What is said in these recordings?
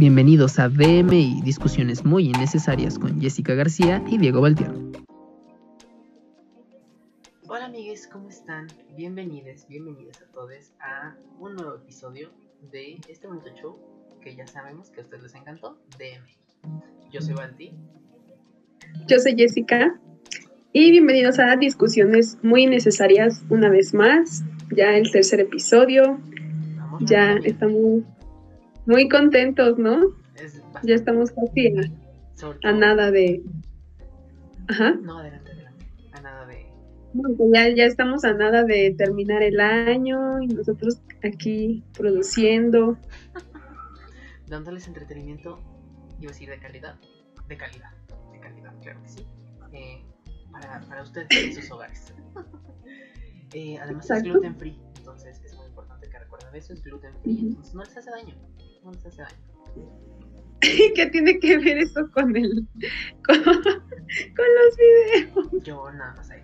Bienvenidos a BMI, discusiones muy innecesarias con Jessica García y Diego Valtier. Hola amigues, ¿cómo están? Bienvenidos, bienvenidos a todos a un nuevo episodio de este bonito show que ya sabemos que a ustedes les encantó, BMI. Yo soy Valti. Yo soy Jessica. Y bienvenidos a discusiones muy necesarias una vez más. Ya el tercer episodio. ya estamos muy contentos, ¿no? ya estamos casi a, nada de... Ajá. No, adelante, adelante. A nada de... Pues ya, ya estamos a nada de terminar el año y nosotros aquí produciendo. Dándoles entretenimiento, iba a decir de calidad, de calidad, de calidad, claro que sí. Eh, para, para ustedes en sus hogares. eh, además es gluten free, entonces es muy importante que recuerden eso, es gluten free, entonces no les hace daño, hace daño. ¿Qué tiene que ver eso con el con, con los videos? Yo nada más ahí.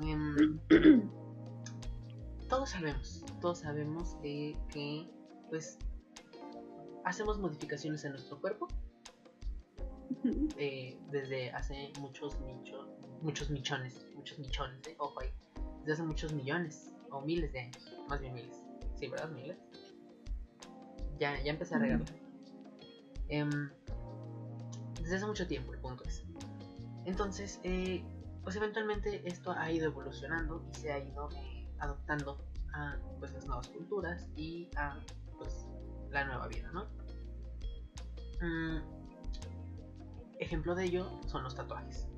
um, todos sabemos, todos sabemos que, que pues hacemos modificaciones en nuestro cuerpo eh, desde hace muchos michos, muchos michones, muchos michones, eh, ojo ahí, desde hace muchos millones o miles de años, más bien miles, sí, ¿verdad? Miles. Ya, ya empecé a regarla. Em, desde hace mucho tiempo, el punto es. Entonces, eh, pues eventualmente esto ha ido evolucionando y se ha ido adoptando a pues las nuevas culturas y a pues la nueva vida, ¿no? Mm, Ejemplo de ello son los tatuajes.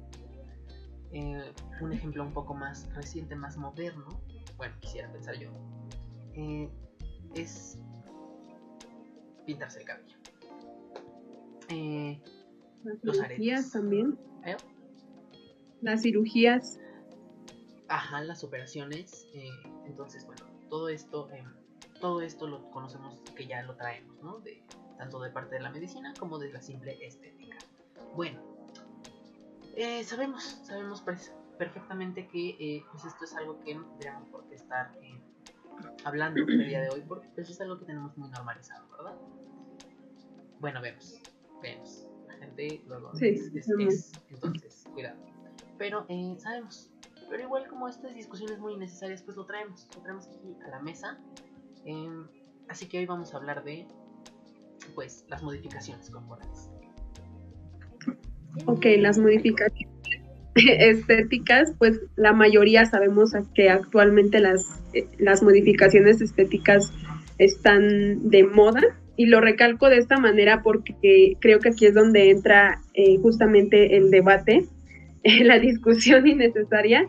Eh, un ejemplo un poco más reciente, más moderno, bueno, quisiera pensar yo, eh, es pintarse el cabello. Eh, las cirugías también. Las cirugías. Ajá, las operaciones. entonces, bueno, todo esto, todo esto lo conocemos que ya lo traemos, ¿no? De, tanto de parte de la medicina como de la simple estética. Bueno, eh, sabemos, sabemos perfectamente que eh, pues esto es algo que no tendríamos por qué estar eh, hablando el día de hoy, porque pues es algo que tenemos muy normalizado, ¿verdad? Bueno, vemos, vemos. La gente luego es, entonces, cuidado. Pero sabemos, pero igual como estas discusiones muy innecesarias, pues lo traemos, lo traemos aquí a la mesa. así que hoy vamos a hablar de, pues, las modificaciones corporales. Ok, las modificaciones estéticas, pues la mayoría sabemos que actualmente las, eh, las modificaciones estéticas están de moda y lo recalco de esta manera porque creo que aquí es donde entra eh, justamente el debate, la discusión innecesaria.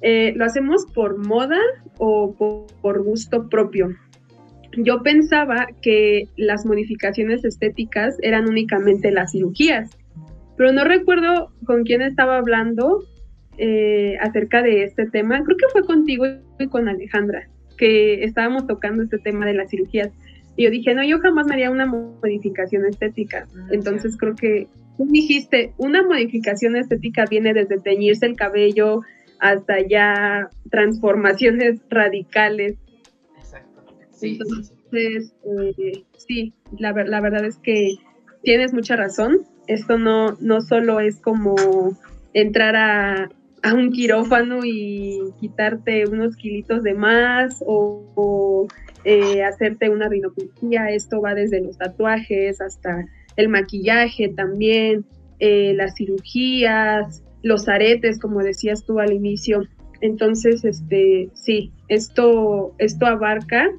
Eh, ¿Lo hacemos por moda o por, por gusto propio? Yo pensaba que las modificaciones estéticas eran únicamente las cirugías pero no recuerdo con quién estaba hablando eh, acerca de este tema. Creo que fue contigo y con Alejandra, que estábamos tocando este tema de las cirugías. Y yo dije, no, yo jamás me haría una modificación estética. Ah, Entonces creo que tú dijiste, una modificación estética viene desde teñirse el cabello hasta ya transformaciones radicales. Exacto. Sí, Entonces, eh, sí, la, la verdad es que tienes mucha razón esto no, no solo es como entrar a, un quirófano y quitarte unos kilitos de más o, eh, hacerte una rinoplastia. Esto va desde los tatuajes hasta el maquillaje también, eh, las cirugías, los aretes, como decías tú al inicio. Entonces, este, sí, esto, esto abarca,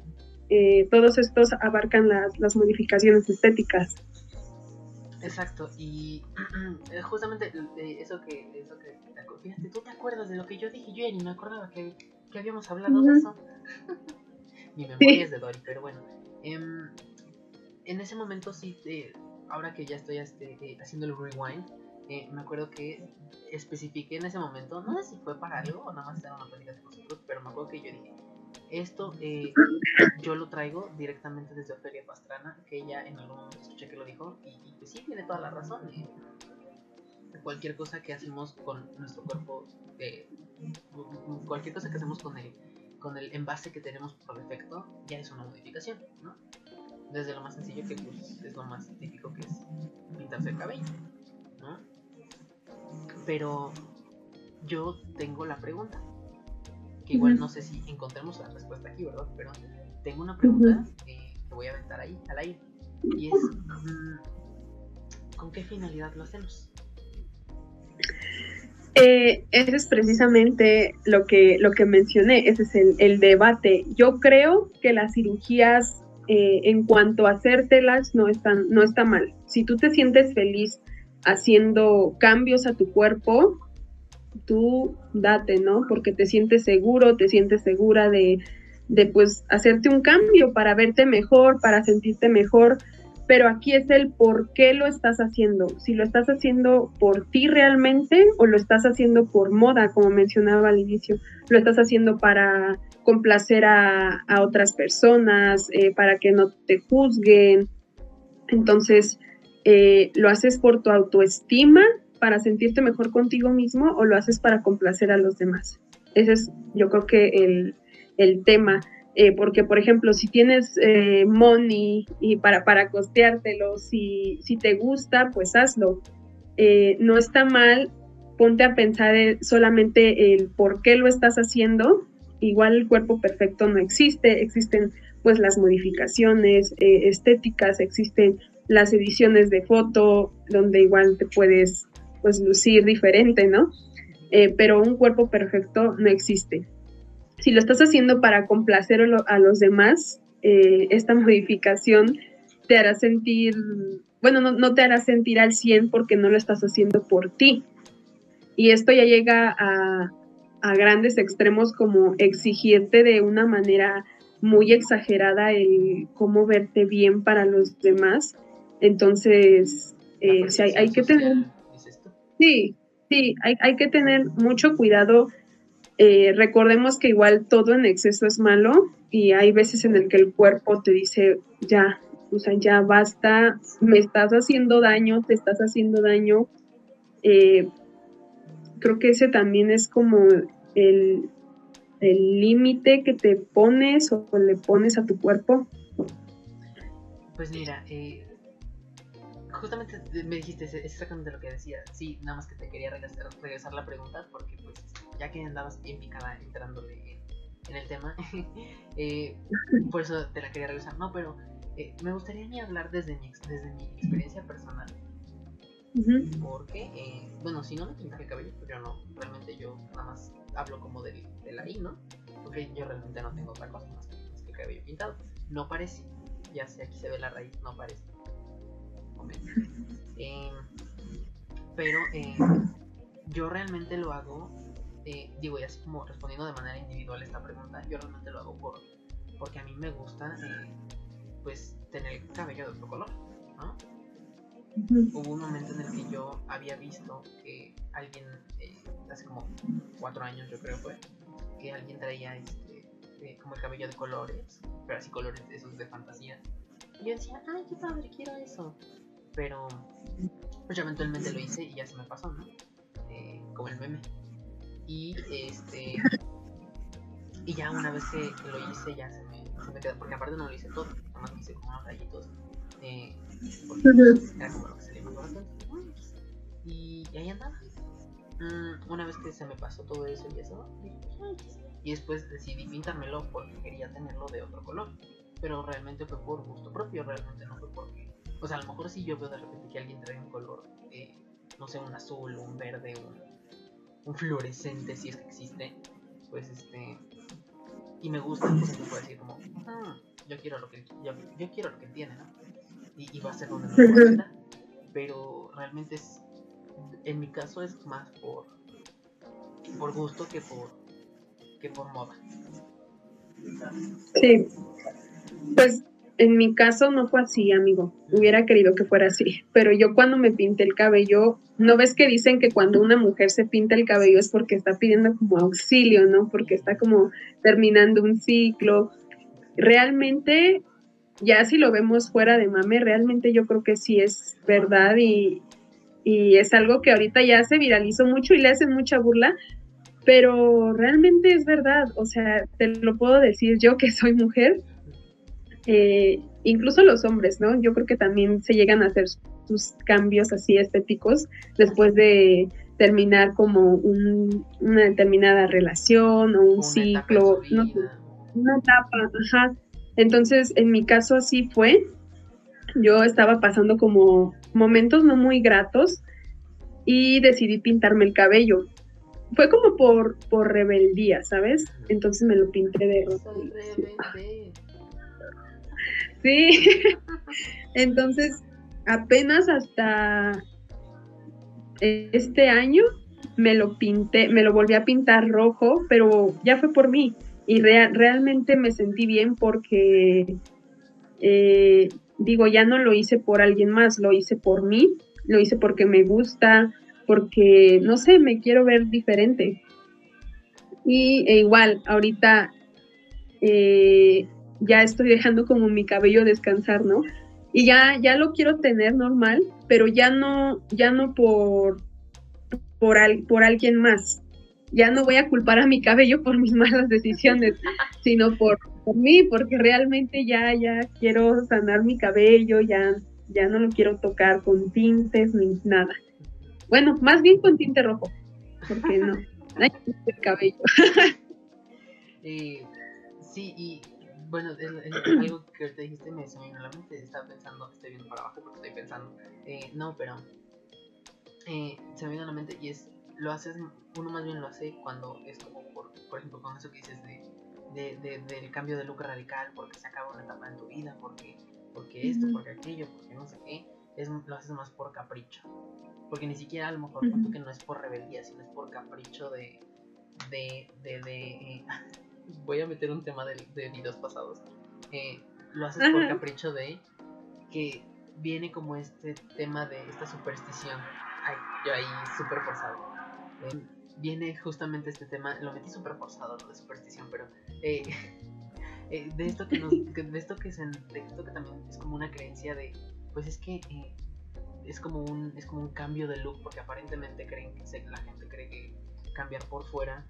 eh, todos estos abarcan las, las modificaciones estéticas. Exacto, y eh, justamente eh, eso que, eso que, fíjate, tú te acuerdas de lo que yo dije, yo ya ni me acordaba que, que habíamos hablado de eso. Mi memoria es de Dory, pero bueno. Em, en ese momento sí, eh, ahora que ya estoy este, haciendo el rewind, me acuerdo que especifiqué en ese momento, no sé si fue para algo o nada más era una plática de pero me acuerdo que yo dije, esto eh, yo lo traigo directamente desde Ofelia Pastrana, que ella en algún momento escuché que lo dijo, y, pues sí, tiene toda la razón. Eh. Cualquier cosa que hacemos con nuestro cuerpo, eh, cualquier cosa que hacemos con el, con el envase que tenemos por defecto, ya es una modificación, ¿no? Desde lo más sencillo que pues, es lo más típico que es pintarse el cabello, ¿no? Pero yo tengo la pregunta, que igual no sé si encontremos la respuesta aquí, ¿verdad? Pero tengo una pregunta que voy a aventar ahí, al aire, y es, mm, ¿con qué finalidad lo hacemos? Eh, ese es precisamente lo que, lo que mencioné, ese es el, debate. Yo creo que las cirugías eh, en cuanto a hacértelas no, están, no está mal. Si tú te sientes feliz haciendo cambios a tu cuerpo, tú date, ¿no? Porque te sientes seguro, te sientes segura de, de pues hacerte un cambio para verte mejor, para sentirte mejor pero aquí es el por qué lo estás haciendo. Si lo estás haciendo por ti realmente o lo estás haciendo por moda, como mencionaba al inicio. Lo estás haciendo para complacer a, otras personas, eh, para que no te juzguen. Entonces, eh, ¿lo haces por tu autoestima, para sentirte mejor contigo mismo o lo haces para complacer a los demás? Ese es, yo creo que el, el tema. Eh, porque, por ejemplo, si tienes eh, money y para, para costeártelo, si, si te gusta, pues hazlo. Eh, no está mal, ponte a pensar solamente el por qué lo estás haciendo. Igual el cuerpo perfecto no existe, existen pues las modificaciones estéticas, existen las ediciones de foto, donde igual te puedes pues lucir diferente, ¿no? pero un cuerpo perfecto no existe si lo estás haciendo para complacer a los demás, eh, esta modificación te hará sentir, bueno, no, te hará sentir al 100 porque no lo estás haciendo por ti. Y esto ya llega a, grandes extremos como exigirte de una manera muy exagerada el cómo verte bien para los demás. Entonces, eh, hay, que tener... Sí, sí, hay, hay que tener mucho cuidado eh, recordemos que igual todo en exceso es malo y hay veces en el que el cuerpo te dice, ya, o sea, ya basta, me estás haciendo daño, te estás haciendo daño. Eh, creo que ese también es como el límite que te pones o le pones a tu cuerpo. Pues mira, eh, justamente me dijiste exactamente lo que decía. Sí, nada más que te quería regresar, regresar la pregunta porque pues ya que andabas bien picada entrándole en, el tema, eh, por eso te la quería regresar. No, pero eh, me gustaría ni hablar desde mi, desde mi experiencia personal. Porque, eh, bueno, si no me pintas el cabello, pues yo no, realmente yo nada más hablo como del, del ahí, ¿no? Porque yo realmente no tengo otra cosa más que, el cabello pintado. No parece, ya sé, aquí se ve la raíz, no parece. Pero yo realmente lo hago eh, digo, y así como respondiendo de manera individual esta pregunta, yo realmente lo hago por, porque a mí me gusta, eh, pues, tener cabello de otro color, ¿no? Hubo un momento en el que yo había visto que alguien, eh, hace como cuatro años yo creo fue, que alguien traía este, como el cabello de colores, pero así colores esos de fantasía. Y yo decía, ay, qué padre, quiero eso. Pero, pues eventualmente lo hice y ya se me pasó, ¿no? como el meme. Y este. Y ya una vez que, lo hice, ya se me, se me, quedó. Porque aparte no lo hice todo, nada más me hice como unos rayitos. Eh, porque era como lo que salía más Y, y ahí andaba. Mm, una vez que se me pasó todo eso y eso, y después decidí pintármelo porque quería tenerlo de otro color. Pero realmente fue por gusto propio, realmente no fue porque. O sea, a lo mejor si yo veo de repente que alguien trae un color, eh, no sé, un azul, un verde, un un fluorescente, si es que existe, pues este, y me gusta, pues se puede decir como, ah, yo quiero lo que yo, yo, quiero lo que tiene, ¿no? Y, va a ser donde me pero realmente es, en mi caso es más por, por gusto que por, que por moda. Sí, pues en mi caso no fue así, amigo. Hubiera querido que fuera así. Pero yo cuando me pinté el cabello, ¿no ves que dicen que cuando una mujer se pinta el cabello es porque está pidiendo como auxilio, ¿no? Porque está como terminando un ciclo. Realmente, ya si lo vemos fuera de mame, realmente yo creo que sí es verdad y, y es algo que ahorita ya se viralizó mucho y le hacen mucha burla. Pero realmente es verdad, o sea, te lo puedo decir yo que soy mujer, eh, incluso los hombres, ¿no? Yo creo que también se llegan a hacer sus cambios así estéticos después de terminar como una determinada relación o un ciclo, una etapa, ajá. Entonces, en mi caso así fue. Yo estaba pasando como momentos no muy gratos y decidí pintarme el cabello. Fue como por, por rebeldía, ¿sabes? Entonces me lo pinté de rojo. Sí. Entonces, apenas hasta este año me lo pinté, me lo volví a pintar rojo, pero ya fue por mí. Y realmente me sentí bien porque, eh, digo, ya no lo hice por alguien más, lo hice por mí, lo hice porque me gusta, porque, no sé, me quiero ver diferente. Y e igual, ahorita eh, ya estoy dejando como mi cabello descansar, ¿no? Y ya, ya lo quiero tener normal, pero ya no, ya no por, por, por alguien más. Ya no voy a culpar a mi cabello por mis malas decisiones, sino por, mí, porque realmente ya, ya quiero sanar mi cabello, ya, ya no lo quiero tocar con tintes ni nada. Bueno, más bien con tinte rojo, porque no, el cabello. Eh, sí, y bueno, es, algo que ahorita dijiste me se me vino a la mente. Estaba pensando, estoy viendo para abajo porque estoy pensando. Eh, no, pero eh, se me vino a la mente y es, lo haces, uno más bien lo hace cuando es como, por, por ejemplo, con eso que dices de, de, del cambio de look radical, porque se acaba una etapa en tu vida, porque, porque esto, porque aquello, porque no sé qué, es, lo haces más por capricho. Porque ni siquiera a lo mejor uh que no es por rebeldía, sino es por capricho de, de, de, de eh, voy a meter un tema de, de videos pasados. Eh, lo haces por capricho de que viene como este tema de esta superstición. Ay, yo ahí súper forzado. Eh, viene justamente este tema, lo metí súper forzado, lo de superstición, pero eh, de esto que nos, de esto que, de esto que también es como una creencia de, pues es que es como un, es como un cambio de look, porque aparentemente creen que la gente cree que cambiar por fuera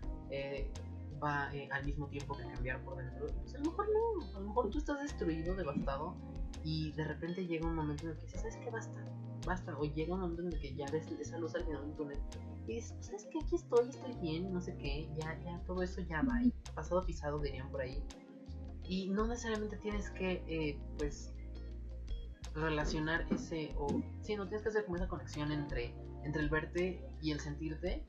va eh, al mismo tiempo que cambiar por dentro. Pues a lo mejor no, a lo mejor tú estás destruido, devastado, y de repente llega un momento en el que dices, ¿sabes qué? Basta, basta. O llega un momento en el que ya ves esa luz al final del túnel y dices, pues, ¿sabes qué? Aquí estoy, estoy bien, no sé qué, ya, ya todo eso ya va, y pasado pisado dirían por ahí. Y no necesariamente tienes que, eh, pues, relacionar ese, o sí, no tienes que hacer como esa conexión entre, entre el verte y el sentirte.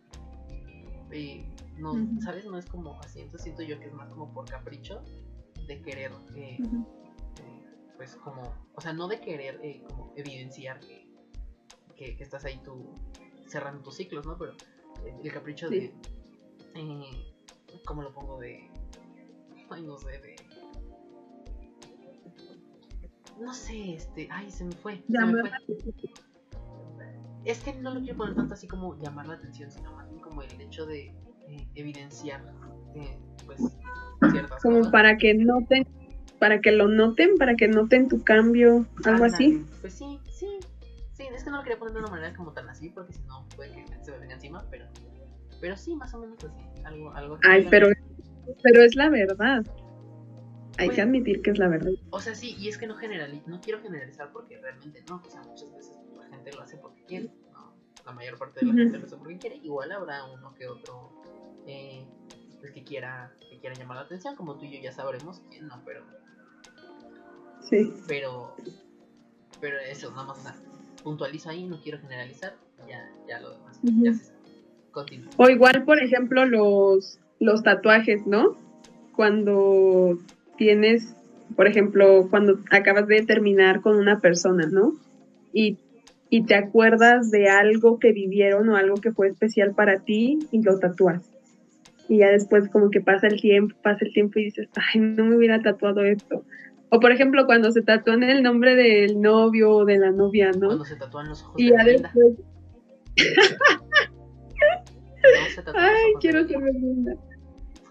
Eh, no, ¿sabes? No es como así, entonces siento yo que es más como por capricho de querer, eh, eh, pues como, o sea, no de querer eh, como evidenciar que, que, estás ahí tú cerrando tus ciclos, ¿no? Pero el capricho de, ¿cómo lo pongo? De, ay, no sé, de... No sé, este, ay, se me fue. Se me fue. Es que no lo quiero poner tanto así como llamar la atención, sino más bien como el hecho de evidenciar eh, pues ciertas como para que noten para que lo noten para que noten tu cambio algo así. pues sí sí sí es que no lo quería poner de una manera como tan así porque si no puede que se me venga encima pero pero sí más o menos así algo algo ay pero pero es la verdad. Hay que pues, admitir que es la verdad. O sea, sí, y es que no generalizo, no quiero generalizar porque realmente no, o sea, muchas veces la gente lo hace porque quiere, ¿no? La mayor parte de la gente lo hace porque quiere, igual habrá uno que otro eh, pues que quiera que quiera llamar la atención, como tú y yo ya sabremos quién no, pero sí. Pero pero eso, nada más, puntualizo ahí, no quiero generalizar, ya, ya lo demás, ya se Continúa. O igual, por ejemplo, los, los tatuajes, ¿no? Cuando tienes, por ejemplo, cuando acabas de terminar con una persona, ¿no? Y, y te acuerdas de algo que vivieron o algo que fue especial para ti y lo tatúas y ya después como que pasa el tiempo, pasa el tiempo y dices, ay, no me hubiera tatuado esto. O por ejemplo, cuando se tatúan el nombre del novio o de la novia, ¿no? Cuando se tatúan los ojos y ya después... ay, quiero ser linda.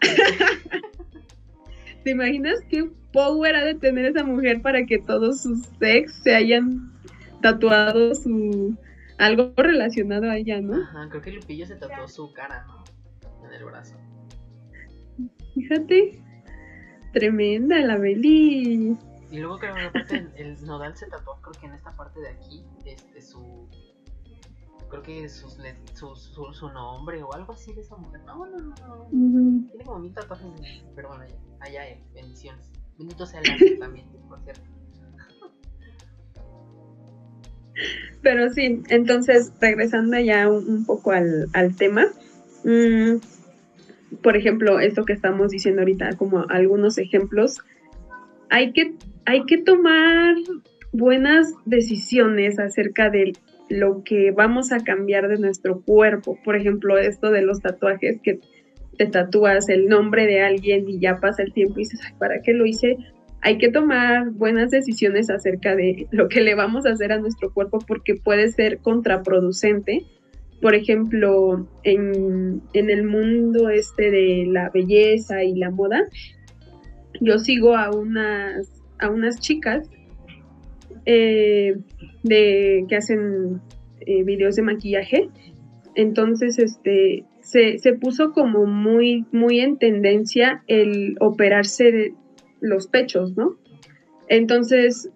¿Te imaginas qué power ha de tener esa mujer para que todos sus ex se hayan tatuado su algo relacionado a ella, ¿no? Ajá, creo que Lupillo se tatuó su cara, ¿no? El brazo. Fíjate, tremenda la Beli. Y luego creo que aparte el, nodal se tatuó, creo que en esta parte de aquí, este, su... Creo que sus, su, su, su, nombre o algo así de esa mujer. No, no, no, no. Tiene como mil tatuajes, pero bueno, allá, allá eh, bendiciones. Bendito sea el también, por cierto. Pero sí, entonces regresando ya un, poco al, al tema, mmm, por ejemplo, esto que estamos diciendo ahorita, como algunos ejemplos, hay que, hay que tomar buenas decisiones acerca de lo que vamos a cambiar de nuestro cuerpo. Por ejemplo, esto de los tatuajes, que te tatúas el nombre de alguien y ya pasa el tiempo y dices, ¿para qué lo hice? Hay que tomar buenas decisiones acerca de lo que le vamos a hacer a nuestro cuerpo porque puede ser contraproducente por ejemplo, en, el mundo este de la belleza y la moda, yo sigo a unas, a unas chicas eh, de, que hacen eh, videos de maquillaje. Entonces, este, se, se, puso como muy, muy en tendencia el operarse los pechos, ¿no? Entonces,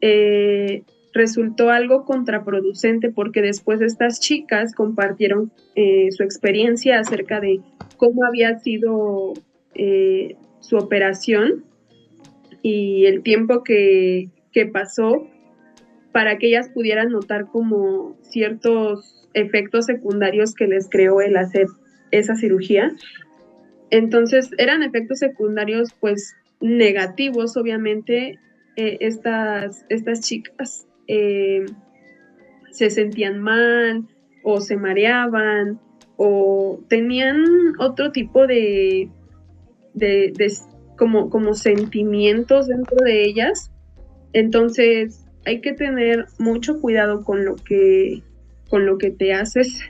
eh, resultó algo contraproducente porque después estas chicas compartieron eh, su experiencia acerca de cómo había sido eh, su operación y el tiempo que, que pasó para que ellas pudieran notar como ciertos efectos secundarios que les creó el hacer esa cirugía. Entonces eran efectos secundarios pues negativos, obviamente, eh, estas, estas chicas eh, se sentían mal o se mareaban o tenían otro tipo de, de, como, como sentimientos dentro de ellas. Entonces hay que tener mucho cuidado con lo que, con lo que te haces.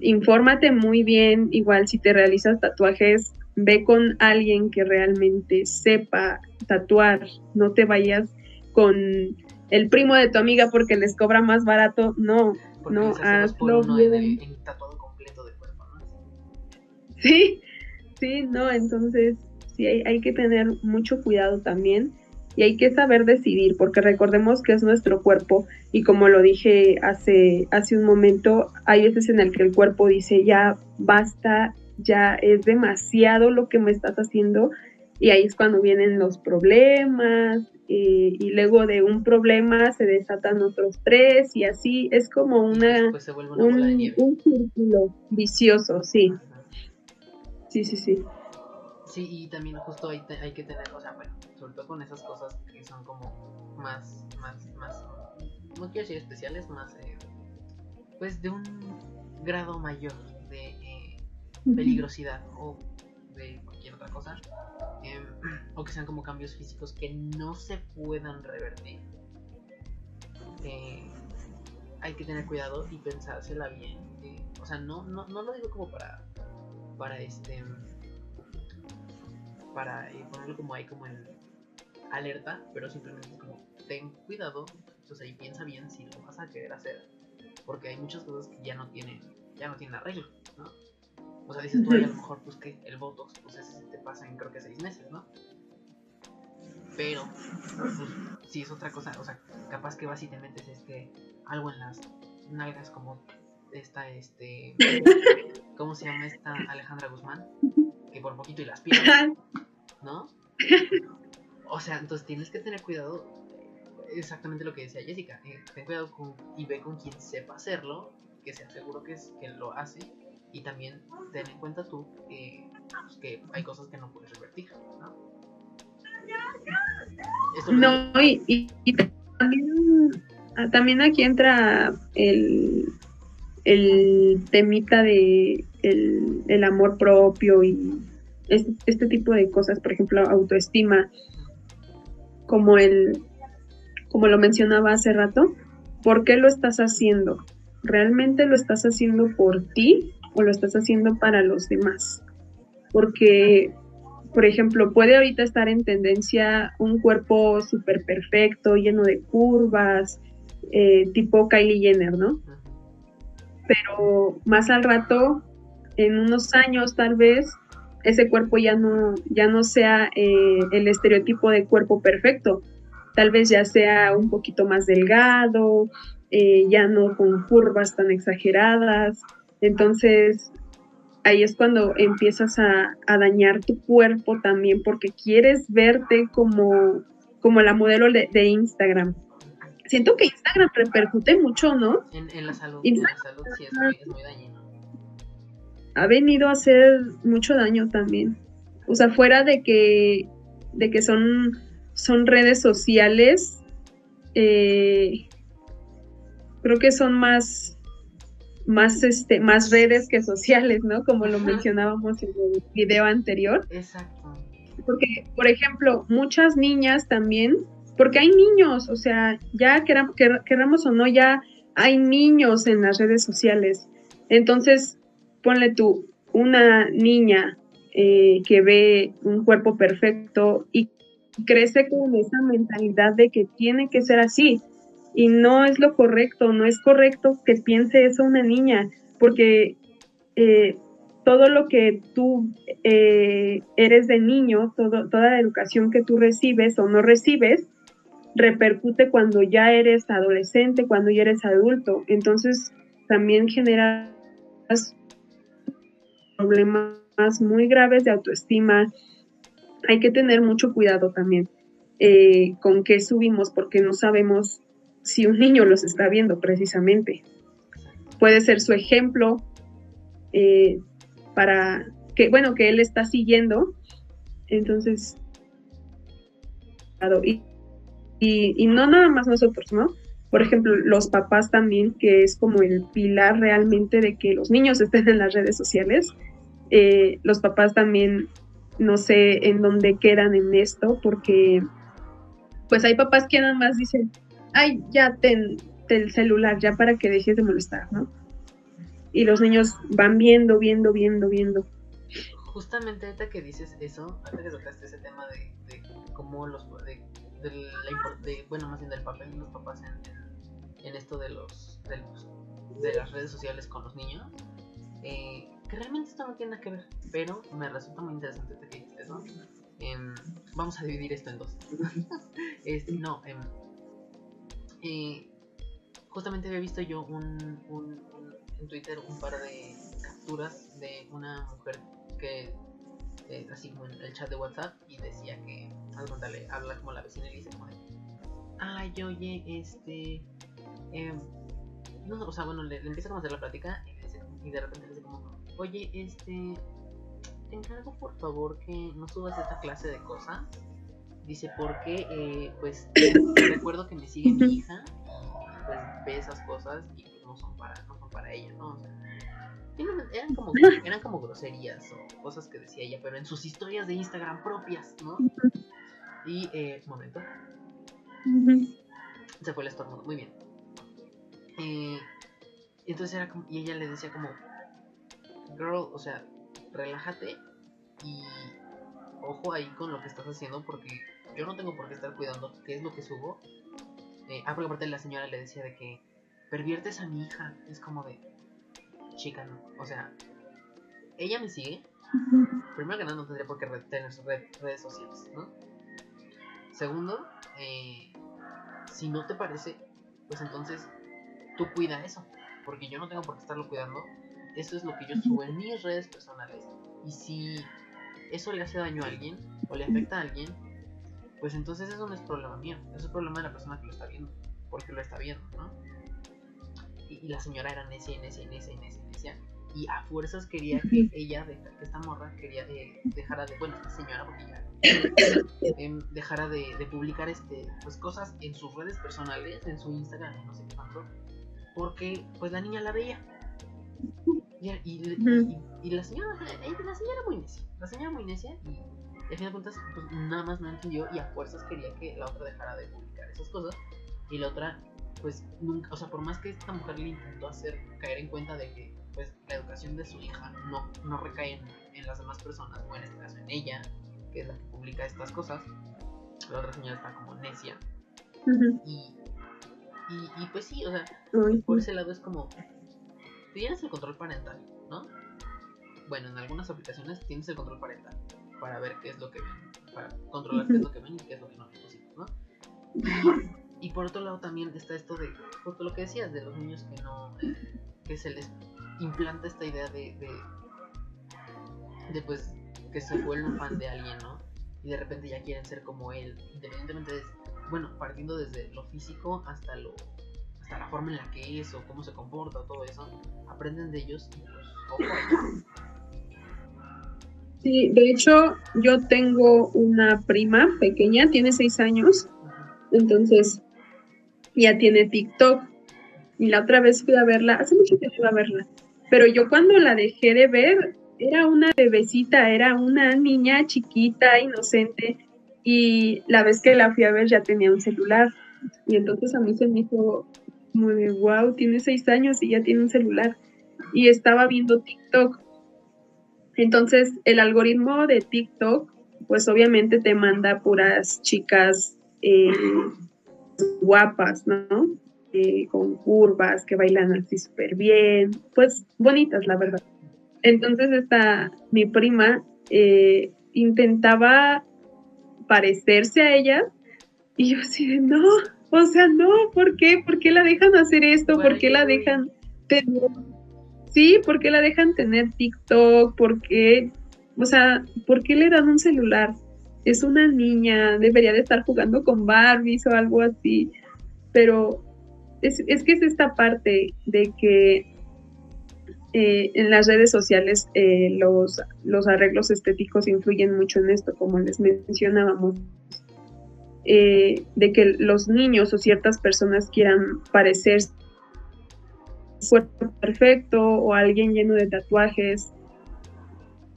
Infórmate muy bien, igual si te realizas tatuajes, ve con alguien que realmente sepa tatuar, no te vayas con el primo de tu amiga porque les cobra más barato, no, no, hazlo bien. tatuado completo de cuerpo, ¿no? Sí, sí, no, entonces sí hay, hay que tener mucho cuidado también y hay que saber decidir porque recordemos que es nuestro cuerpo y como lo dije hace, hace un momento, hay veces en el que el cuerpo dice ya basta, ya es demasiado lo que me estás haciendo y ahí es cuando vienen los problemas, eh, y luego de un problema se desatan otros tres y así es como una, un, círculo vicioso, sí. Sí, sí, sí. Sí, y también justo hay, hay que tener, o sea, bueno, sobre todo con esas cosas que son como más, más, más, no quiero decir especiales, más, eh, pues de un grado mayor de eh, peligrosidad o de cualquier otra cosa, em, o que sean como cambios físicos que no se puedan revertir, eh, hay que tener cuidado y pensársela bien. Eh, o sea, no, no, no, lo digo como para, para este, para eh, ponerlo como ahí como en alerta, pero simplemente como ten cuidado, sea, y piensa bien si lo vas a querer hacer, porque hay muchas cosas que ya no tienen, ya no tienen arreglo, ¿no? O sea, dices tú, a lo mejor, pues que el Botox, pues ese te pasa en creo que seis meses, ¿no? Pero, pues, si es otra cosa, o sea, capaz que vas y te metes este, algo en las nalgas como esta, este, ¿cómo se llama esta Alejandra Guzmán? Que por poquito y las piernas, ¿no? O sea, entonces tienes que tener cuidado, exactamente lo que decía Jessica, eh, ten cuidado con, y ve con quien sepa hacerlo, que sea seguro que, es, que lo hace y también ten en cuenta tú eh, pues, que hay cosas que no puedes revertir, ¿no? no, y, ah, también, aquí entra el, el temita de el, amor propio y este, este, tipo de cosas, por ejemplo, autoestima, como el, como lo mencionaba hace rato, ¿por qué lo estás haciendo? ¿Realmente lo estás haciendo por ti o lo estás haciendo para los demás. Porque, por ejemplo, puede ahorita estar en tendencia un cuerpo súper perfecto, lleno de curvas, eh, tipo Kylie Jenner, ¿no? Pero más al rato en unos años tal vez ese cuerpo ya no, ya no sea eh, el estereotipo de cuerpo perfecto, tal vez ya sea un poquito más delgado, eh, ya no con curvas tan exageradas. Entonces, ahí es cuando empiezas a, dañar tu cuerpo también porque quieres verte como, como la modelo de, Instagram. Siento que Instagram repercute mucho, ¿no? En, la salud, en la salud sí es muy, es muy dañino. Ha venido a hacer mucho daño también. O sea, fuera de que, de que son, son redes sociales, eh, creo que son más, más, este, más redes que sociales, ¿no? Como lo mencionábamos en el video anterior. Exacto. Porque, por ejemplo, muchas niñas también, porque hay niños, o sea, ya queramos, o no, ya hay niños en las redes sociales. Entonces, ponle tú, una niña eh, que ve un cuerpo perfecto y crece con esa mentalidad de que tiene que ser así y no es lo correcto, no es correcto que piense eso una niña, porque eh, todo lo que tú eh, eres de niño, toda la educación que tú recibes o no recibes, repercute cuando ya eres adolescente, cuando ya eres adulto. Entonces también generas problemas muy graves de autoestima. Hay que tener mucho cuidado también eh, con qué subimos porque no sabemos si un niño los está viendo precisamente. Puede ser su ejemplo eh, para que, bueno, que él está siguiendo. Entonces, y, y, no nada más nosotros, ¿no? Por ejemplo, los papás también, que es como el pilar realmente de que los niños estén en las redes sociales. Eh, los papás también, no sé en dónde quedan en esto, porque pues hay papás que nada más dicen, ay, ya ten, el celular, ya para que dejes de molestar, ¿no? Y los niños van viendo, viendo, viendo, viendo. Justamente ahorita que dices eso, antes que tocaste ese tema de, cómo los... De, de, bueno, más bien del papel de los papás en, en, esto de los, de los, de las redes sociales con los niños, eh, que realmente esto no tiene nada que ver, pero me resulta muy interesante que dijiste eso. Vamos a dividir esto en dos. este, no, eh, eh, justamente había visto yo un, en Twitter un par de capturas de una mujer que, eh, así como en el chat de WhatsApp, y decía que, algo dale, habla como la vecina y dice como ay, oye, este, eh, o sea, bueno, le, empieza a hacer la plática y, de repente dice como, oye, este, te encargo por favor que no subas esta clase de cosas Dice, porque eh, pues recuerdo que me sigue mi hija y pues ve esas cosas y pues no son para, no son para ella, ¿no? O sea, eran como, eran como groserías o cosas que decía ella, pero en sus historias de Instagram propias, ¿no? Y, eh, momento. Se fue el estornudo, muy bien. Eh, entonces era como, y ella le decía como, girl, o sea, relájate y ojo ahí con lo que estás haciendo porque yo no tengo por qué estar cuidando qué es lo que subo. Eh, ah, porque aparte la señora le decía de que perviertes a mi hija. Es como de, chica, no. O sea, ella me sigue. Primero que nada, no tendría por qué tener redes sociales, ¿no? Segundo, eh, si no te parece, pues entonces tú cuida eso. Porque yo no tengo por qué estarlo cuidando. Eso es lo que yo subo en mis redes personales. Y si eso le hace daño a alguien o le afecta a alguien, pues entonces eso no es problema mío, eso es problema de la persona que lo está viendo, porque lo está viendo, ¿no? Y, la señora era necia, necia, necia, necia, necia, y a fuerzas quería que ella, esta morra, quería eh, dejara de, bueno, esta señora, porque ya, em, dejara de, publicar este, pues cosas en sus redes personales, en su Instagram, no sé qué tanto, porque pues la niña la veía. Y, y, la señora, la señora muy necia, la señora muy necia, y y al final de cuentas, pues nada más no entendió y a fuerzas quería que la otra dejara de publicar esas cosas. Y la otra, pues nunca, o sea, por más que esta mujer le intentó hacer caer en cuenta de que pues la educación de su hija no, no recae en, las demás personas, o en este caso en ella, que es la que publica estas cosas, la otra señora está como necia. y, y, pues sí, o sea, por ese lado es como, tienes el control parental, ¿no? bueno, en algunas aplicaciones tienes el control parental para ver qué es lo que ven, para controlar qué es lo que ven y qué es lo que no ¿no? Y por otro lado también está esto de, justo lo que decías, de los niños que no, que se les implanta esta idea de, de, de pues, que se vuelven fan de alguien, ¿no? Y de repente ya quieren ser como él, independientemente de, bueno, partiendo desde lo físico hasta lo, hasta la forma en la que es o cómo se comporta o todo eso, aprenden de ellos y ojo, Sí, de hecho, yo tengo una prima pequeña, tiene seis años, entonces ya tiene TikTok. Y la otra vez fui a verla, hace mucho que fui a verla, pero yo cuando la dejé de ver, era una bebecita, era una niña chiquita, inocente, y la vez que la fui a ver ya tenía un celular. Y entonces a mí se me hizo como de, wow, tiene seis años y ya tiene un celular. Y estaba viendo TikTok entonces, el algoritmo de TikTok, pues obviamente te manda puras chicas eh, guapas, ¿no? Eh, con curvas, que bailan así súper bien, pues bonitas, la verdad. Entonces, esta, mi prima eh, intentaba parecerse a ella y yo así de, no, o sea, no, ¿por qué? ¿Por qué la dejan hacer esto? ¿Por qué la dejan tener Sí, ¿por qué la dejan tener TikTok? ¿Por qué? O sea, ¿por qué le dan un celular? Es una niña, debería de estar jugando con Barbies o algo así. Pero es, que es esta parte de que eh, en las redes sociales eh, los, los arreglos estéticos influyen mucho en esto, como les mencionábamos. Eh, de que los niños o ciertas personas quieran parecerse cuerpo perfecto o alguien lleno de tatuajes.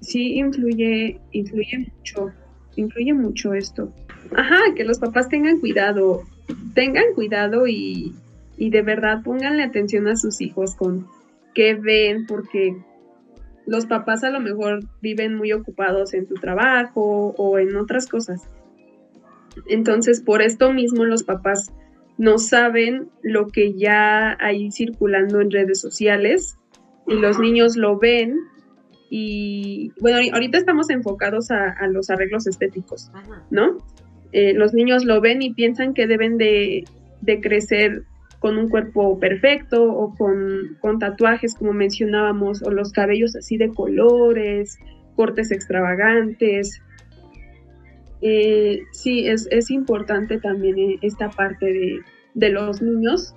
Sí influye, influye mucho, influye mucho esto. Ajá, que los papás tengan cuidado, tengan cuidado y, y de verdad pónganle atención a sus hijos con qué ven, porque los papás a lo mejor viven muy ocupados en su trabajo o en otras cosas. Entonces, por esto mismo los papás no saben lo que ya hay circulando en redes sociales y los niños lo ven y bueno, ahorita estamos enfocados a, los arreglos estéticos, ¿no? Eh, los niños lo ven y piensan que deben de, crecer con un cuerpo perfecto o con, con, tatuajes, como mencionábamos, o los cabellos así de colores, cortes extravagantes, eh, sí, es, es, importante también eh, esta parte de, de, los niños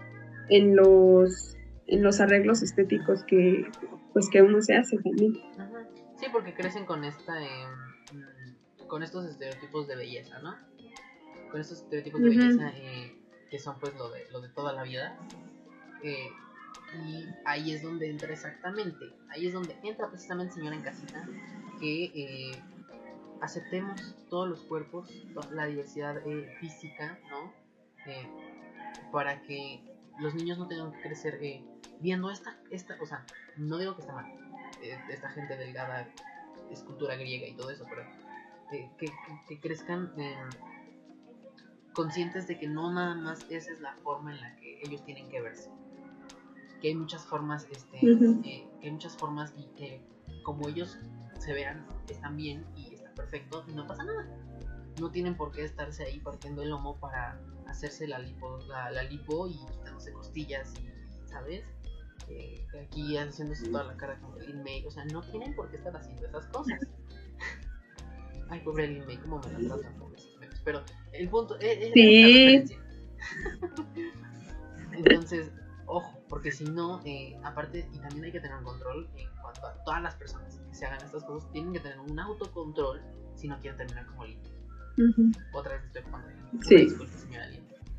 en los, en los arreglos estéticos que, pues, que uno se hace también. Sí, porque crecen con esta em, con estos estereotipos de belleza, ¿no? Con estos estereotipos de belleza eh, que son pues lo de, lo de toda la vida. y ahí es donde entra exactamente, ahí es donde entra precisamente señora en casita, que aceptemos todos los cuerpos, la diversidad eh, física, ¿no? Eh, para que los niños no tengan que crecer eh, viendo esta, esta, o sea, no digo que está mal, esta gente delgada, escultura griega y todo eso, pero que, que, crezcan conscientes de que no nada más esa es la forma en la que ellos tienen que verse. Que hay muchas formas, este, que hay muchas formas y que como ellos se vean, están bien y perfecto y no pasa nada. No tienen por qué estarse ahí partiendo el lomo para hacerse la lipo, la, lipo y quitándose costillas y, ¿sabes? Eh, aquí haciéndose toda la cara con el May. O sea, no tienen por qué estar haciendo esas cosas. Ay, pobre Lin May, cómo me la tratan Pero el punto es, sí. Entonces, ojo, porque si no, eh, aparte, y también hay que tener un control en cuanto a todas las personas que se hagan estas cosas, tienen que tener un autocontrol si no quieren terminar como Lin. Otra vez estoy ocupando. Sí.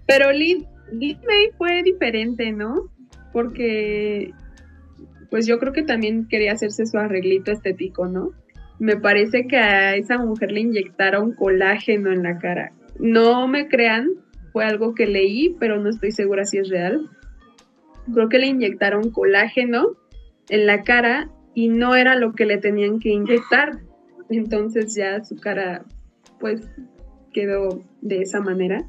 Pero Lin, May fue diferente, ¿no? Porque, pues yo creo que también quería hacerse su arreglito estético, ¿no? Me parece que a esa mujer le inyectaron colágeno en la cara. No me crean, fue algo que leí, pero no estoy segura si es real creo que le inyectaron colágeno en la cara y no era lo que le tenían que inyectar. Entonces ya su cara pues quedó de esa manera.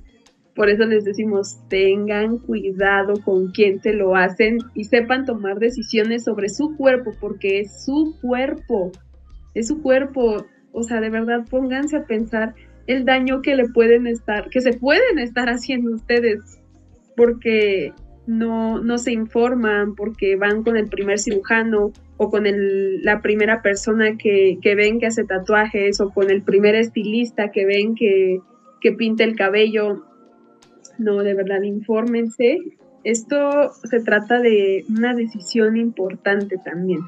Por eso les decimos, tengan cuidado con quién se lo hacen y sepan tomar decisiones sobre su cuerpo, porque es su cuerpo, es su cuerpo. O sea, de verdad, pónganse a pensar el daño que le pueden estar, que se pueden estar haciendo ustedes, porque no, no se informan, porque van con el primer cirujano o con el, la primera persona que, que, ven que hace tatuajes o con el primer estilista que ven que, que pinta el cabello. No, de verdad, infórmense. Esto se trata de una decisión importante también.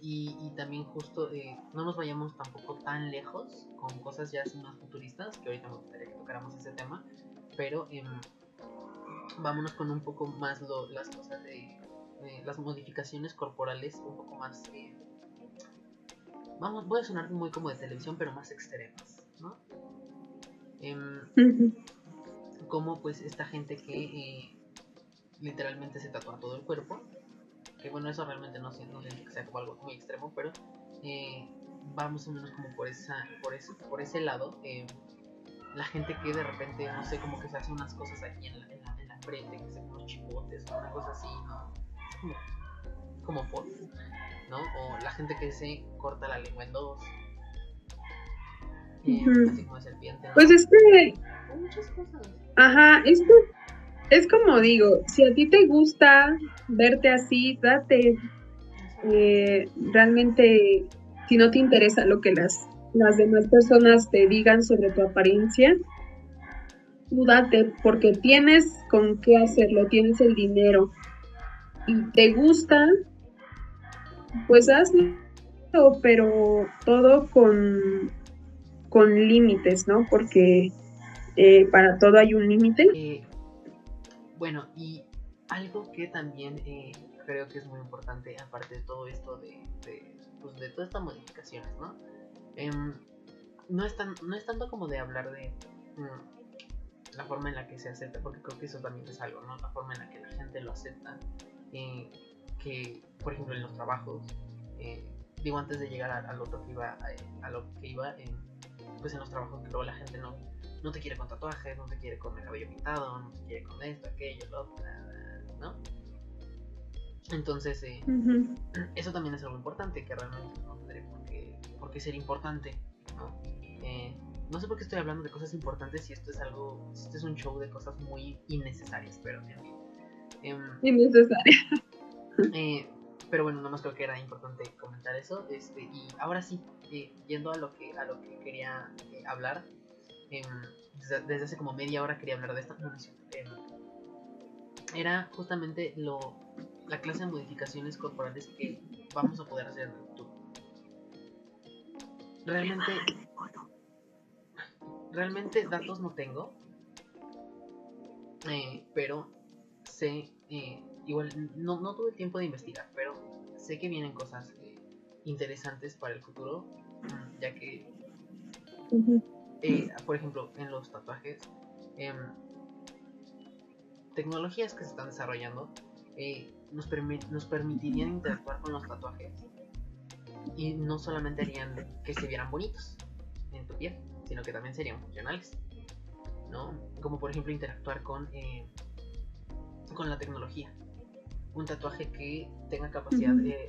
y, también justo eh, no nos vayamos tampoco tan lejos con cosas ya más futuristas, que ahorita me gustaría que tocáramos ese tema, pero eh, vámonos con un poco más lo, las cosas de las modificaciones corporales, un poco más... Eh, vamos, voy a sonar muy como de televisión, pero más extremas, ¿no? Eh, como pues esta gente que eh, literalmente se tatúa todo el cuerpo, que bueno, eso realmente no siento que sea como algo muy extremo, pero eh, va más o menos como por, esa, por, ese, por ese lado. Eh, la gente que de repente, no sé, como que se hace unas cosas aquí en la, frente, que se hacen unos chipotes o una cosa así, ¿no? Como, como por, ¿no? O la gente que se corta la lengua en dos. Eh, Ujú. Así como serpiente. ¿no? Pues es que, Muchas cosas. ajá, esto es como digo, si a ti te gusta verte así, date. Eh, realmente, si no te interesa lo que las, las demás personas te digan sobre tu apariencia, tú date, porque tienes con qué hacerlo, tienes el dinero y te gusta, pues hazlo, pero todo con, con límites, ¿no? Porque eh, para todo hay un límite. Eh, bueno, y algo que también eh, creo que es muy importante, aparte de todo esto de, de, pues, de todas estas modificaciones, ¿no? Em, no, es tan- no es tanto como de hablar de mm, la forma en la que se acepta, porque creo que eso también es algo, ¿no? La forma en la que la gente lo acepta, eh, que, por ejemplo, en los trabajos, eh, digo, antes de llegar a, a lo que iba, a, a lo que iba, eh, pues en los trabajos que luego la gente no, no te quiere con tatuajes, no te quiere con el cabello pintado, no te quiere con esto, aquello, lo otro, ¿no? Entonces, eh, Ujú. eso también es algo importante que realmente no qué, por qué ser importante, ¿no? Eh, no sé por qué estoy hablando de cosas importantes si esto es algo, si esto es un show de cosas muy innecesarias, pero en fin. Em, eh, pero bueno, nada más creo que era importante comentar eso. Este, y ahora sí, eh, yendo a lo que, a lo que quería eh, hablar, em, desde, desde hace como media hora quería hablar de esta cierto, em, era justamente lo, la clase de modificaciones corporales que vamos a poder hacer en el futuro. Realmente, realmente datos no tengo, eh, pero sé, eh, igual no, no tuve tiempo de investigar, pero sé que vienen cosas eh, interesantes para el futuro, mm, ya que, por ejemplo, en los tatuajes, em, tecnologías que se están desarrollando nos, permi- nos permitirían interactuar con los tatuajes y no solamente harían que se vieran bonitos en tu piel, sino que también serían funcionales, ¿no? Como por ejemplo interactuar con, eh, con la tecnología. Un tatuaje que tenga capacidad, de,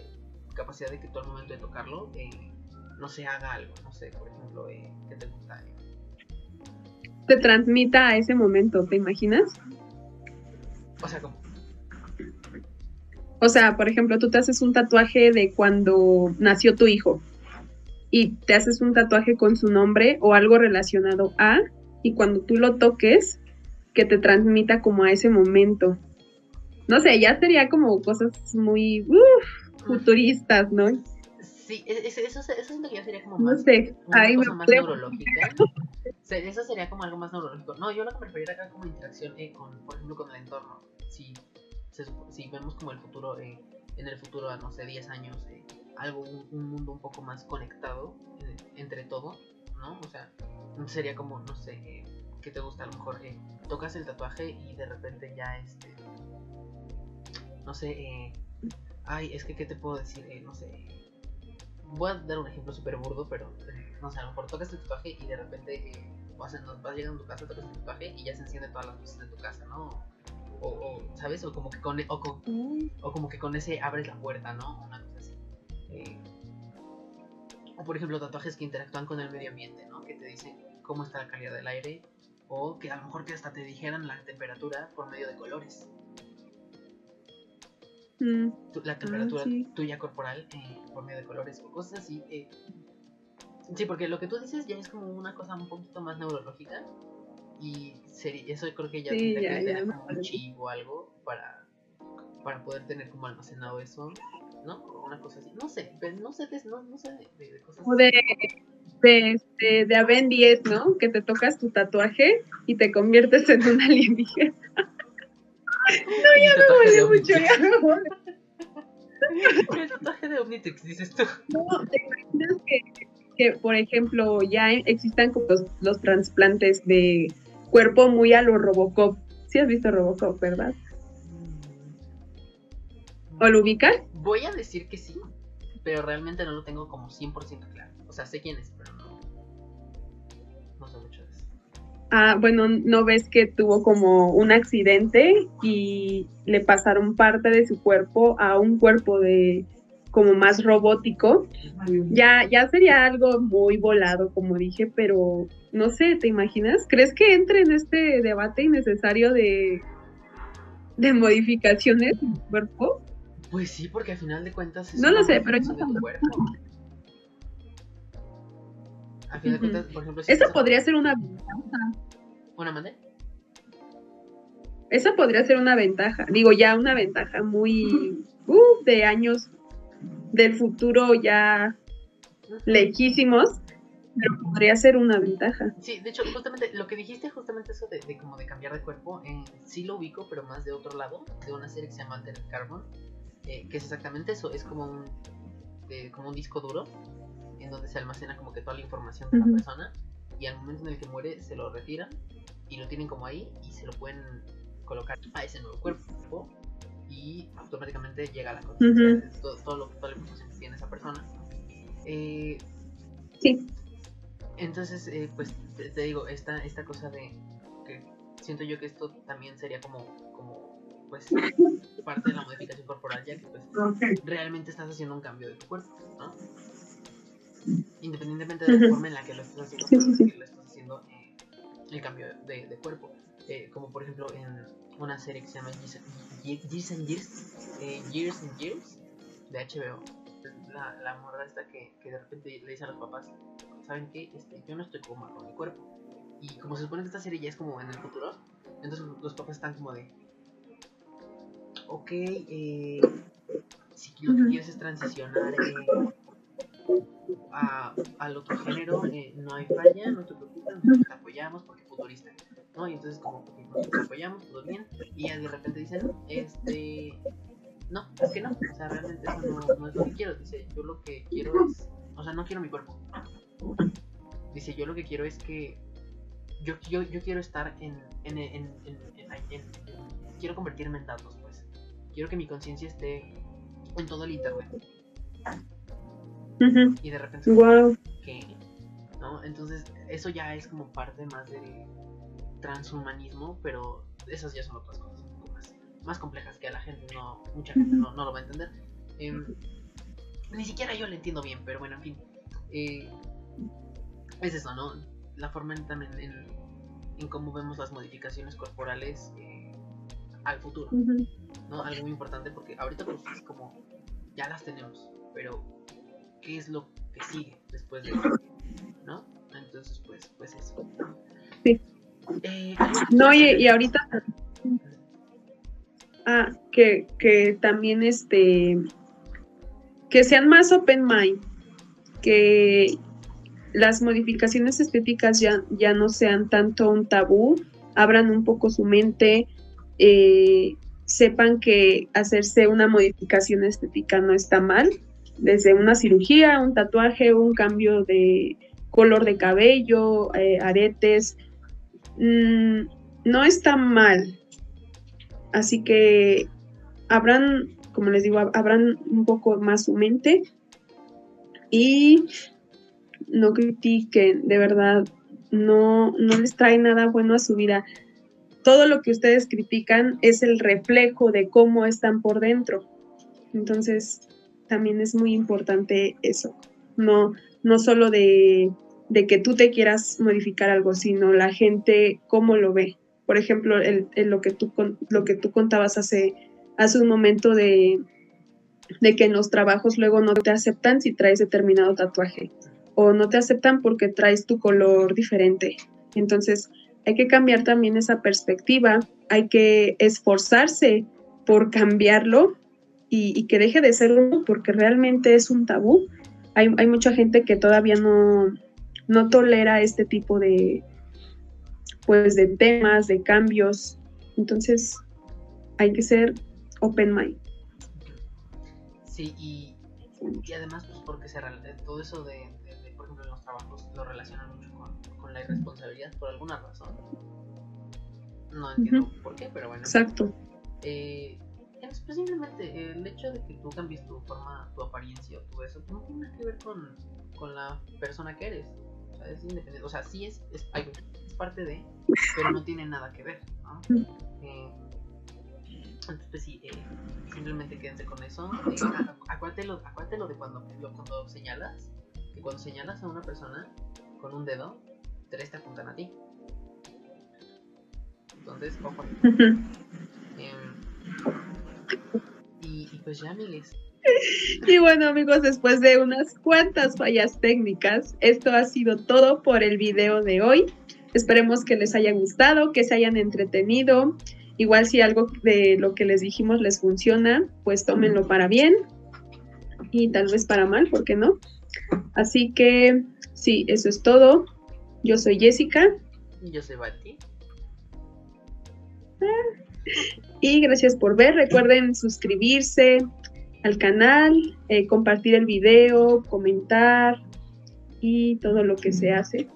capacidad de que tú al momento de tocarlo eh, no se haga algo, no sé, por ejemplo, eh, ¿qué te gusta? Eh, Te transmita a ese momento, ¿te imaginas? o sea, como, O sea, por ejemplo, tú te haces un tatuaje de cuando nació tu hijo y te haces un tatuaje con su nombre o algo relacionado a y cuando tú lo toques, que te transmita como a ese momento. No sé, ya sería como cosas muy futuristas, ¿no? Sí, e- eso, eso siento que ya sería como No más, sé, una ahí me cosa más puede- neurológica. Eso sería como algo más neurológico. No, yo lo que me refería acá como interacción eh, con, por ejemplo, con el entorno. Si, se si vemos como el futuro, eh, en el futuro, a no sé, 10 años, eh, algo, un, un mundo un poco más conectado eh, entre todo, ¿no? O sea, sería como, no sé, eh, ¿qué te gusta? A lo mejor eh, tocas el tatuaje y de repente ya, este, no sé, eh, ay, es que, ¿qué te puedo decir? Eh, no sé, voy a dar un ejemplo súper burdo, pero no sé, a lo mejor tocas el tatuaje y de repente, vas, vas llegando a tu casa, tocas el tatuaje y ya se encienden todas las luces de tu casa, ¿no? O, o, ¿sabes? O como que con, o, con, o como que con ese abres la puerta, ¿no? Una. Eh, o por ejemplo, tatuajes que interactúan con el medio ambiente, ¿no? Que te dicen cómo está la calidad del aire. O que a lo mejor que hasta te dijeran la temperatura por medio de colores. Mm, La ah, temperatura sí. tuya corporal eh, por medio de colores o cosas así. eh. Sí, porque lo que tú dices ya es como una cosa un poquito más neurológica. Y seri- eso creo que ya Sí, tendría que tener como un chip o algo para, para poder tener como almacenado eso, ¿no? O una cosa así. No sé, no sé, de- no, no sé de, de- de cosas O de, de, este, de Aven 10, ¿no? Que te tocas tu tatuaje y te conviertes en un alienígena. no, ya me Huele mucho, ya me. El tatuaje de Omnitrix, dices tú. No, ¿te imaginas que, que, por ejemplo, ya existan como los, los trasplantes de cuerpo muy a lo Robocop? Sí has visto Robocop, ¿verdad? ¿O lo ubicas? Voy a decir que sí, pero realmente no lo tengo como 100% claro. O sea, sé quién es, pero no. No sé mucho de eso. Ah, bueno, ¿no ves que tuvo como un accidente y le pasaron parte de su cuerpo a un cuerpo de como más robótico? Ya, ya sería algo muy volado, como dije, pero no sé, ¿te imaginas? ¿Crees que entre en este debate innecesario de, de modificaciones tu cuerpo? Pues sí, porque al final de cuentas es No lo sé, pero cuerpo. Al final de cuentas, por ejemplo, si podría ser una ventaja. ¿Una mande? Esa podría ser una ventaja. Digo, ya una ventaja muy uh, de años del futuro ya lejísimos, pero podría ser una ventaja. Sí, de hecho, justamente lo que dijiste, justamente eso de, de como de cambiar de cuerpo, eh, sí lo ubico, pero más de otro lado, de una serie que se llama Altered Carbon, eh, que es exactamente eso, es como un, de- como un disco duro, en donde se almacena como que toda la información de Ujú. la persona, y al momento en el que muere se lo retiran, y lo tienen como ahí, y se lo pueden colocar a ese nuevo cuerpo, y automáticamente llega a la conciencia todo, todo lo, toda la información que tiene esa persona. Eh, Sí. entonces, eh, pues te, te digo, esta, esta cosa de que siento yo que esto también sería como, como pues parte de la modificación corporal, ya que pues realmente estás haciendo un cambio de tu cuerpo, ¿no? Independientemente de la forma en la que lo estás haciendo, Sí, sí, sí. lo estás haciendo eh, el cambio de, de cuerpo. Eh, como por ejemplo en una serie que se llama Years, Ye- Years and Years, eh, Years and Years de HBO. La, la morra esta que, que de repente le dice a los papás, ¿saben qué? Este, yo no estoy cómoda con mi cuerpo. Y como se supone que esta serie ya es como en el futuro, entonces los papás están como de, ok, eh, si lo que quieres es transicionar eh, a, al otro género, eh, no hay falla, no te preocupes, nosotros te apoyamos porque futurista. ¿no? Y entonces como que nosotros te apoyamos, todo bien, y ya de repente dicen, este, no, es que no, o sea, realmente eso no, no es lo que quiero, dice, yo lo que quiero es, o sea, no quiero mi cuerpo. Dice, yo lo que quiero es que, yo, yo, yo quiero estar en, en, en, en, quiero convertirme en datos. Quiero que mi conciencia esté en todo el internet. Ujú. Y de repente Wow. que ¿no? Entonces, eso ya es como parte más del transhumanismo, pero esas ya son otras cosas un poco más, más complejas que a la gente no, mucha gente no, no lo va a entender. Em, ni siquiera yo lo entiendo bien, pero bueno, en fin. Eh, es eso, ¿no? La forma en, también en, en cómo vemos las modificaciones corporales eh, al futuro. ¿no? Algo muy importante porque ahorita pues es como ya las tenemos, pero ¿qué es lo que sigue después de eso? ¿No? Entonces pues pues eso. Sí. Eh, ¿algo que No, y, y ahorita ah, que, que también este que sean más open mind, que las modificaciones estéticas ya, ya no sean tanto un tabú, abran un poco su mente, eh, sepan que hacerse una modificación estética no está mal, desde una cirugía, un tatuaje, un cambio de color de cabello, eh, aretes, mm, no está mal. Así que abran, como les digo, ab- abran un poco más su mente y no critiquen, de verdad. no, no les trae nada bueno a su vida. Todo lo que ustedes critican es el reflejo de cómo están por dentro. Entonces, también es muy importante eso. No, no solo de, de que tú te quieras modificar algo, sino la gente cómo lo ve. Por ejemplo, el, lo, que tú, lo que tú contabas hace, hace un momento de, de que en los trabajos luego no te aceptan si traes determinado tatuaje o no te aceptan porque traes tu color diferente. Entonces, hay que cambiar también esa perspectiva, hay que esforzarse por cambiarlo y, que deje de ser uno porque realmente es un tabú. Hay, mucha gente que todavía no, no tolera este tipo de, pues, de temas, de cambios. Entonces, hay que ser open mind. Sí, y, además, pues porque se, todo eso de, por ejemplo, los trabajos lo relacionan mucho con, la irresponsabilidad por alguna razón. No entiendo por qué, pero bueno. Exacto. Eh, pues simplemente el hecho de que tú cambies tu forma, tu apariencia o todo eso, no tiene nada que ver con, con la persona que eres. O sea, es independiente. O sea, sí es, es, es parte de, pero no tiene nada que ver, ¿no? Eh, entonces, pues sí, eh, simplemente quédense con eso. Eh, acuérdate, acuérdate de cuando, cuando señalas, que cuando señalas a una persona con un dedo, tres te apuntan a ti. Entonces, ojo. eh, y, y, pues ya, amigues. Y bueno amigos, después de unas cuantas fallas técnicas, esto ha sido todo por el video de hoy. Esperemos que les haya gustado, que se hayan entretenido. Igual si algo de lo que les dijimos les funciona, pues tómenlo para bien y tal vez para mal, ¿por qué no? Así que sí, eso es todo. Yo soy Jessica. Y yo soy Bati. Y gracias por ver. Recuerden suscribirse al canal, eh, compartir el video, comentar y todo lo que se hace.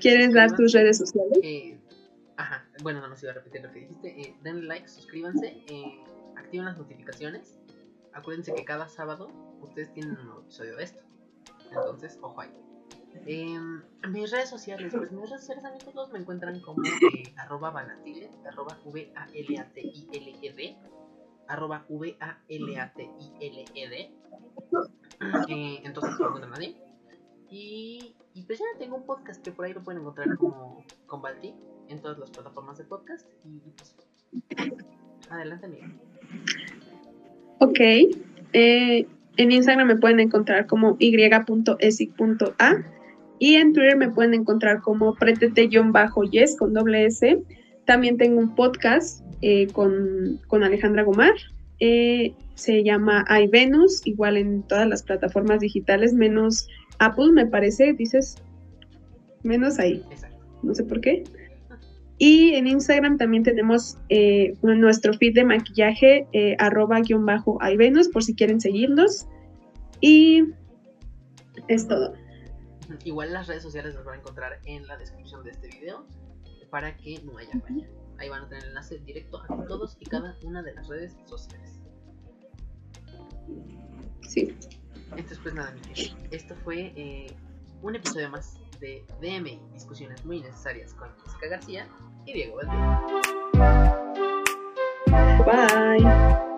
¿Quieres dar tus redes sociales? Eh, Ajá, bueno, no, se iba a repetir lo que dijiste. Eh, denle like, suscríbanse, eh, activen las notificaciones. Acuérdense que cada sábado ustedes tienen un nuevo episodio de esto. Entonces, ojo ahí. Eh, mis redes sociales, pues mis redes sociales amigos me encuentran como eh, arroba vanatile, arroba V-A-L-A-T-I-L-E-D, arroba V-A-L-A-T-I-L-E-D. Eh, entonces me encuentran así. Y, y pues ya tengo un podcast que por ahí lo pueden encontrar como con Balti en todas las plataformas de podcast. Y pues, adelante, amiga. Ok. Eh, en Instagram me pueden encontrar como y.esic.a y en Twitter me pueden encontrar como pretete-yes con doble S. También tengo un podcast eh, con, Alejandra Gomar. Eh, se llama iVenus, igual en todas las plataformas digitales, menos Apple, me parece, dices, menos ahí. No sé por qué. Y en Instagram también tenemos eh, nuestro feed de maquillaje, eh, arroba guion bajo Venus, por si quieren seguirnos. Y es todo. Igual las redes sociales las van a encontrar en la descripción de este video para que no haya falla. Ahí van a tener el enlace directo a todos y cada una de las redes sociales. Sí. Entonces, pues nada, esto fue eh, un episodio más de DMI, discusiones muy necesarias con Jessica García y Diego Valdez. Bye.